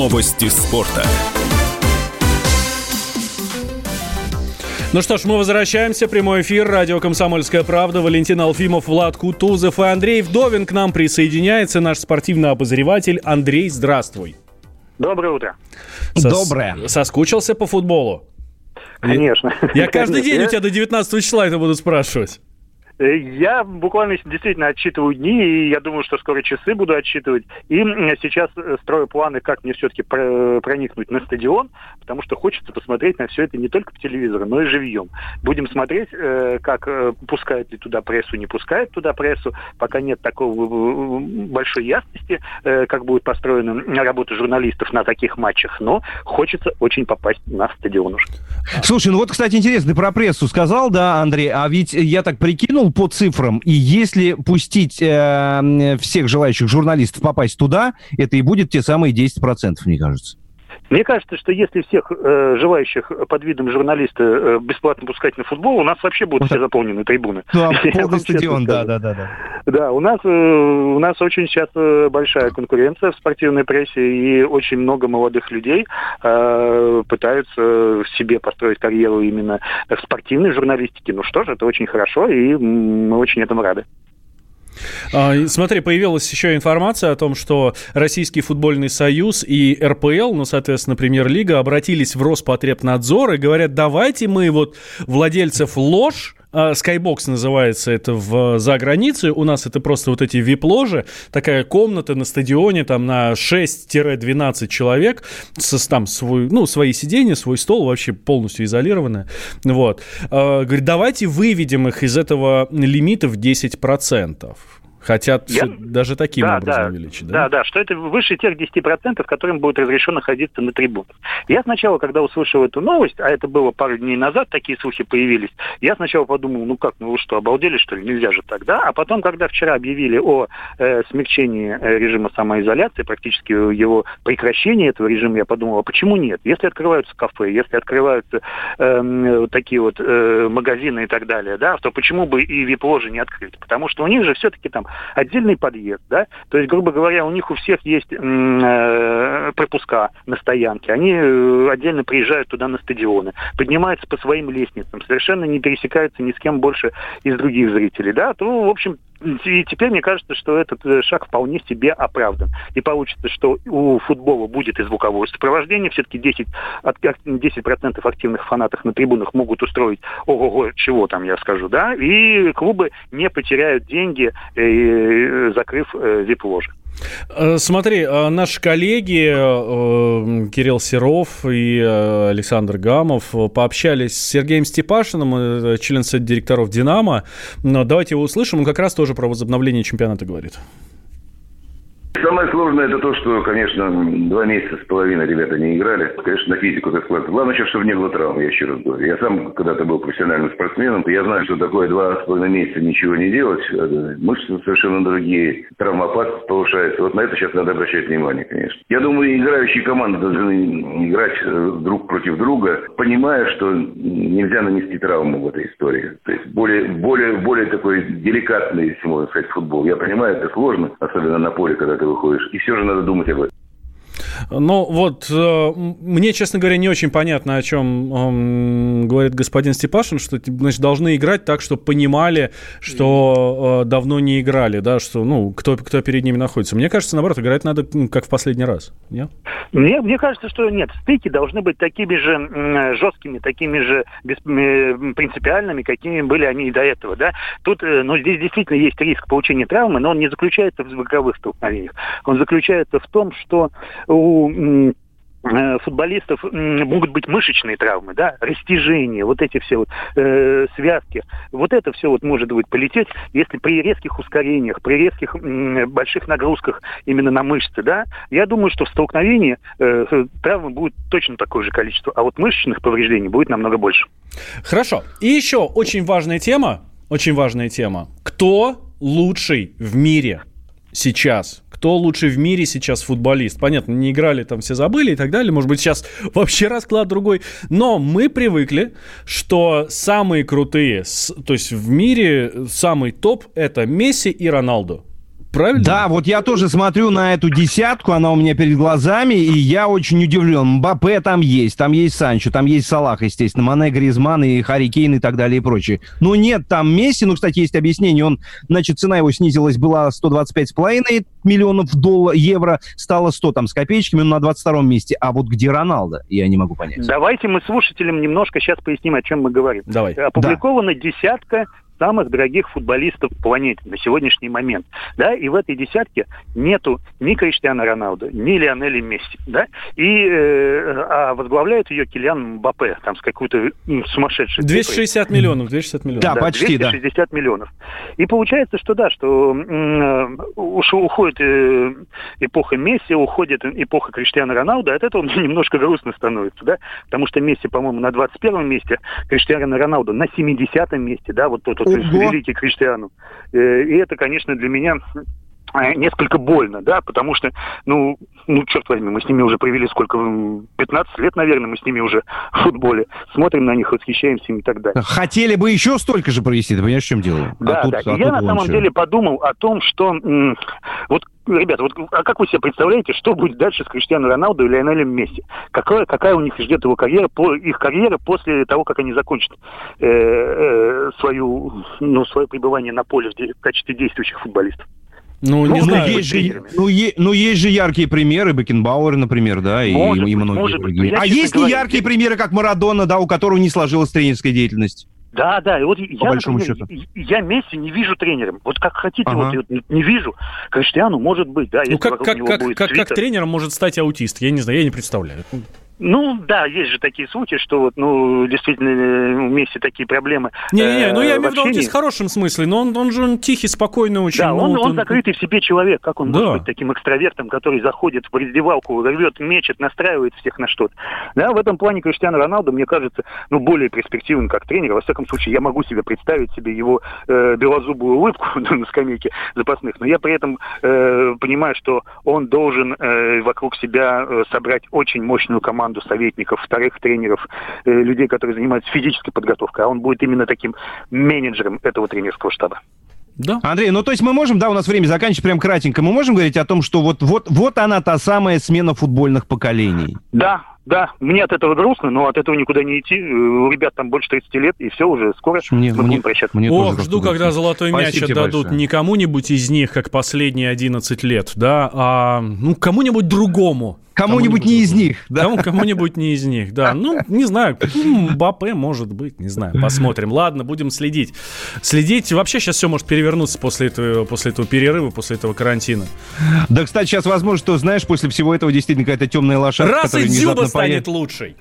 Новости спорта. Ну что ж, мы возвращаемся. Прямой эфир. Радио «Комсомольская правда». Валентин Алфимов, Влад Кутузов и Андрей Вдовин к нам присоединяется. Наш спортивный обозреватель. Андрей, здравствуй. Доброе утро. Сос... Доброе. Соскучился по футболу? Конечно. Я каждый день у тебя до 19 числа это буду спрашивать. Э, я буквально действительно отсчитываю дни, и я думаю, что скоро часы буду отсчитывать. И сейчас э, строю планы, как мне все-таки проникнуть на стадион, потому что хочется посмотреть на все это не только по телевизору, но и живьем. Будем смотреть, э, как пускают ли туда прессу, не пускают туда прессу. Пока нет такого большой ясности, как будет построена работа журналистов на таких матчах, но хочется очень попасть на стадион. Слушай, ну вот, кстати, интересно, ты про прессу сказал, да, Андрей, а ведь я так прикинул, по цифрам, и если пустить э, всех желающих журналистов попасть туда, это и будет те самые 10%, мне кажется. Мне кажется, что если всех э, желающих под видом журналиста э, бесплатно пускать на футбол, у нас вообще будут все заполнены трибуны. Да, полный стадион, да, да, да, да. Да, у нас, э, у нас очень сейчас э, большая конкуренция в спортивной прессе, и очень много молодых людей э, пытаются в себе построить карьеру именно в спортивной журналистике. Ну что ж, это очень хорошо, и мы очень этому рады. А, смотри, появилась еще информация о том, что Российский футбольный союз и РПЛ, ну, соответственно, Премьер-лига, обратились в Роспотребнадзор и говорят, давайте мы вот владельцев ложь Skybox а, называется это в, за границей. У нас это просто вот эти вип-ложи. Такая комната на стадионе там на 6-12 человек. С, там свой, ну, свои сиденья, свой стол, вообще полностью изолированная. Вот. А, говорит, давайте выведем их из этого лимита в 10%. Хотят Я... даже таким да, образом да, увеличить, да? Да, да, что это выше тех 10%, которым будет разрешено находиться на трибунах. Я сначала, когда услышал эту новость, а это было пару дней назад, такие слухи появились, я сначала подумал, ну как, ну вы что, обалдели, что ли, нельзя же тогда? А потом, когда вчера объявили о э, смягчении э, режима самоизоляции, практически его прекращении этого режима, я подумал, а почему нет? Если открываются кафе, если открываются э, такие вот э, магазины и так далее, да, то почему бы и вип-ложи не открыть? Потому что у них же все-таки там отдельный подъезд, да, то есть, грубо говоря, у них у всех есть э, пропуска на стоянке, они э, отдельно приезжают туда на стадионы, поднимаются по своим лестницам, совершенно не пересекаются ни с кем больше из других зрителей, да, то, в общем, и теперь мне кажется, что этот э, шаг вполне себе оправдан. И получится, что у футбола будет и звуковое сопровождение. Все-таки 10, 10% активных фанатов на трибунах могут устроить ого-го, чего там я скажу, да. И клубы не потеряют деньги, э, закрыв э, вип-ложи. Смотри, наши коллеги Кирилл Серов и Александр Гамов пообщались с Сергеем Степашиным, член совета директоров «Динамо». Давайте его услышим. Он как раз тоже про возобновление чемпионата говорит. Самое сложное это то, что, конечно, два месяца с половиной ребята не играли. Конечно, на физику это складывается. Главное сейчас, чтобы не было травм, я еще раз говорю. Я сам когда-то был профессиональным спортсменом, я знаю, что такое два с половиной месяца ничего не делать. Э, мышцы совершенно другие, травмоопасность повышается. Вот на это сейчас надо обращать внимание, конечно. Я думаю, играющие команды должны играть э, друг против друга, понимая, что нельзя нанести травму в этой истории. То есть более, более, более такой деликатный, если можно сказать, футбол. Я понимаю, это сложно, особенно на поле, когда ты выходишь. И все же надо думать об этом. Ну вот, э, мне, честно говоря, не очень понятно, о чем э, говорит господин Степашин, что значит, должны играть так, чтобы понимали, что э, давно не играли, да, что, ну, кто, кто перед ними находится. Мне кажется, наоборот, играть надо как в последний раз. Нет? Мне, мне кажется, что нет. Стыки должны быть такими же жесткими, такими же принципиальными, какими были они и до этого, да. Тут, ну, здесь действительно есть риск получения травмы, но он не заключается в звуковых столкновениях. Он заключается в том, что у э, футболистов могут быть мышечные травмы, да, растяжение, вот эти все вот э, связки. Вот это все вот может быть полететь, если при резких ускорениях, при резких э, больших нагрузках именно на мышцы, да. Я думаю, что в столкновении э, травмы будет точно такое же количество, а вот мышечных повреждений будет намного больше. Хорошо. И еще очень важная тема, очень важная тема. Кто лучший в мире сейчас? Кто лучший в мире сейчас футболист. Понятно, не играли, там все забыли и так далее. Может быть, сейчас вообще расклад другой. Но мы привыкли, что самые крутые, то есть в мире самый топ это Месси и Роналду. Правильно? Да, вот я тоже смотрю на эту десятку, она у меня перед глазами, и я очень удивлен. Мбаппе там есть, там есть Санчо, там есть Салах, естественно, Мане, Гризман и Харри Кейн и так далее и прочее. Но нет там Месси, ну, кстати, есть объяснение, он, значит, цена его снизилась, была 125,5 миллионов долларов, евро, стало 100 там с копеечками, он на 22 месте. А вот где Роналдо, я не могу понять. Давайте мы слушателям немножко сейчас поясним, о чем мы говорим. Давай. Опубликована да. десятка самых дорогих футболистов в планете на сегодняшний момент. Да, и в этой десятке нету ни Криштиана Роналду, ни Лионеля Месси. Да, и э, а возглавляет ее Килиан Мбаппе, там с какой-то ну, сумасшедшей 260 цифрой. миллионов, 260 миллионов. Да, да почти, 260 да. миллионов. И получается, что да, что э, уходит э, эпоха Месси, уходит эпоха Криштиана Роналду, от этого мне немножко грустно становится, да, потому что Месси, по-моему, на 21 месте, Криштиана Роналду на 70 месте, да, вот тот вот великий Криштиану. Э, и это, конечно, для меня э, несколько больно, да, потому что, ну, ну, черт возьми, мы с ними уже провели сколько, 15 лет, наверное, мы с ними уже в футболе, смотрим на них, восхищаемся им и так далее. Хотели бы еще столько же провести, ты понимаешь, в чем дело? Да, а тут, да, а я на самом все. деле подумал о том, что вот ребята, вот а как вы себе представляете, что будет дальше с Криштиану Роналду и Лионелем Месси? Какая, какая у них ждет его карьера, по, их карьера после того, как они закончат э, э, свою, ну, свое пребывание на поле в, в качестве действующих футболистов? Ну, не ну, знаю. Есть же, ну, е, ну, есть же яркие примеры, Бекенбауэр, например, да, и, может и, и многие может другие. Быть. А есть ли яркие примеры, как Марадона, да, у которого не сложилась тренерская деятельность? Да, да, и вот я, например, я Месси не вижу тренером. Вот как хотите, ага. вот не вижу. Криштиану может быть, да. Ну, как, как, как, как, как тренером может стать аутист? Я не знаю, я не представляю. Ну, да, есть же такие случаи, что вот, ну, действительно, вместе такие проблемы. Не-не-не, ну я имею в виду в хорошем смысле, но он, он же он тихий, спокойный очень. Да, он, он, он закрытый в себе человек. Как он да. может быть таким экстравертом, который заходит в раздевалку, рвет, мечет, настраивает всех на что-то. Да, в этом плане Криштиану Роналду, мне кажется, ну, более перспективен как тренер. Во всяком случае, я могу себе представить себе его э, белозубую улыбку на скамейке запасных, но я при этом э, понимаю, что он должен э, вокруг себя э, собрать очень мощную команду команду советников, вторых тренеров, э, людей, которые занимаются физической подготовкой, а он будет именно таким менеджером этого тренерского штаба. Да. Андрей, ну то есть мы можем, да, у нас время заканчивается прям кратенько, мы можем говорить о том, что вот, вот, вот она та самая смена футбольных поколений? Да, да, мне от этого грустно, но от этого никуда не идти. У ребят там больше 30 лет, и все, уже скоро мне, мы мне, будем прощаться. Мне Ох, жду, когда золотой Спасибо мяч отдадут большое. не кому-нибудь из них, как последние 11 лет, да, а ну кому-нибудь другому. Кому-нибудь не из них, да? Кому, кому-нибудь не из них, да. Ну, не знаю, Мбаппе может быть, не знаю, посмотрим. Ладно, будем следить. Следить, вообще сейчас все может перевернуться после этого, после этого перерыва, после этого карантина. Да, кстати, сейчас возможно, что, знаешь, после всего этого действительно какая-то темная лошадка, Раз и Дзюба станет лучшей.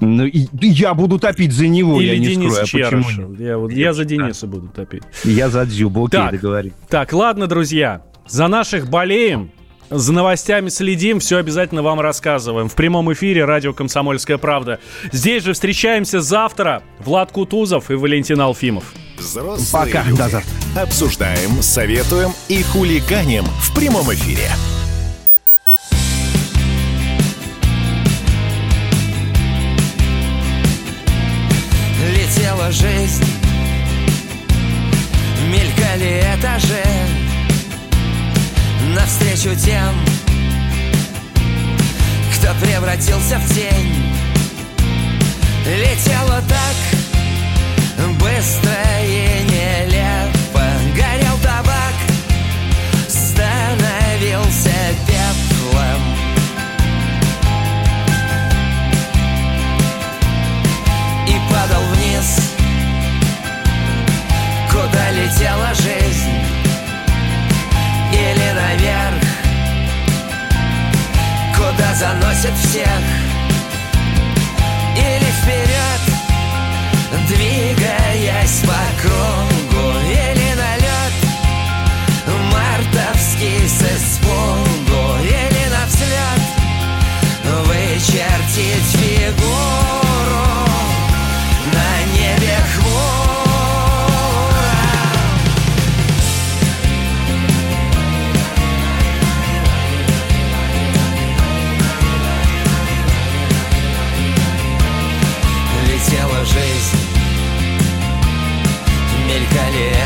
Ну, и, я буду топить за него, Или я не Денис скрою. А почему? Я, вот, я за Дениса буду топить. Я за Дзюбу, окей, так, договорим. Так, ладно, друзья, за наших болеем. За новостями следим, все обязательно вам рассказываем. В прямом эфире радио «Комсомольская правда». Здесь же встречаемся завтра. Влад Кутузов и Валентин Алфимов. Взрослые Пока, люди. до завтра. Обсуждаем, советуем и хулиганим в прямом эфире. Летела жизнь, мелькали этажи навстречу тем, кто превратился в тень. Заносит всех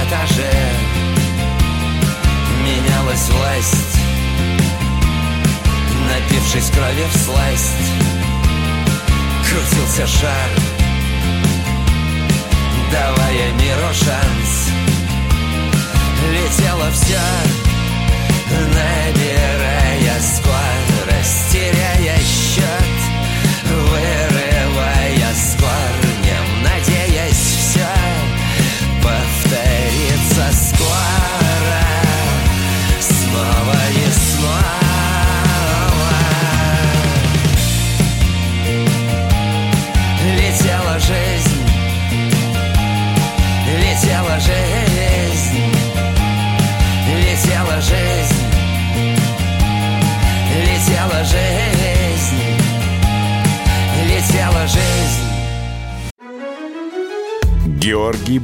этаже Менялась власть Напившись крови в сласть. Крутился шар Давая миру шанс. Летело все на небе.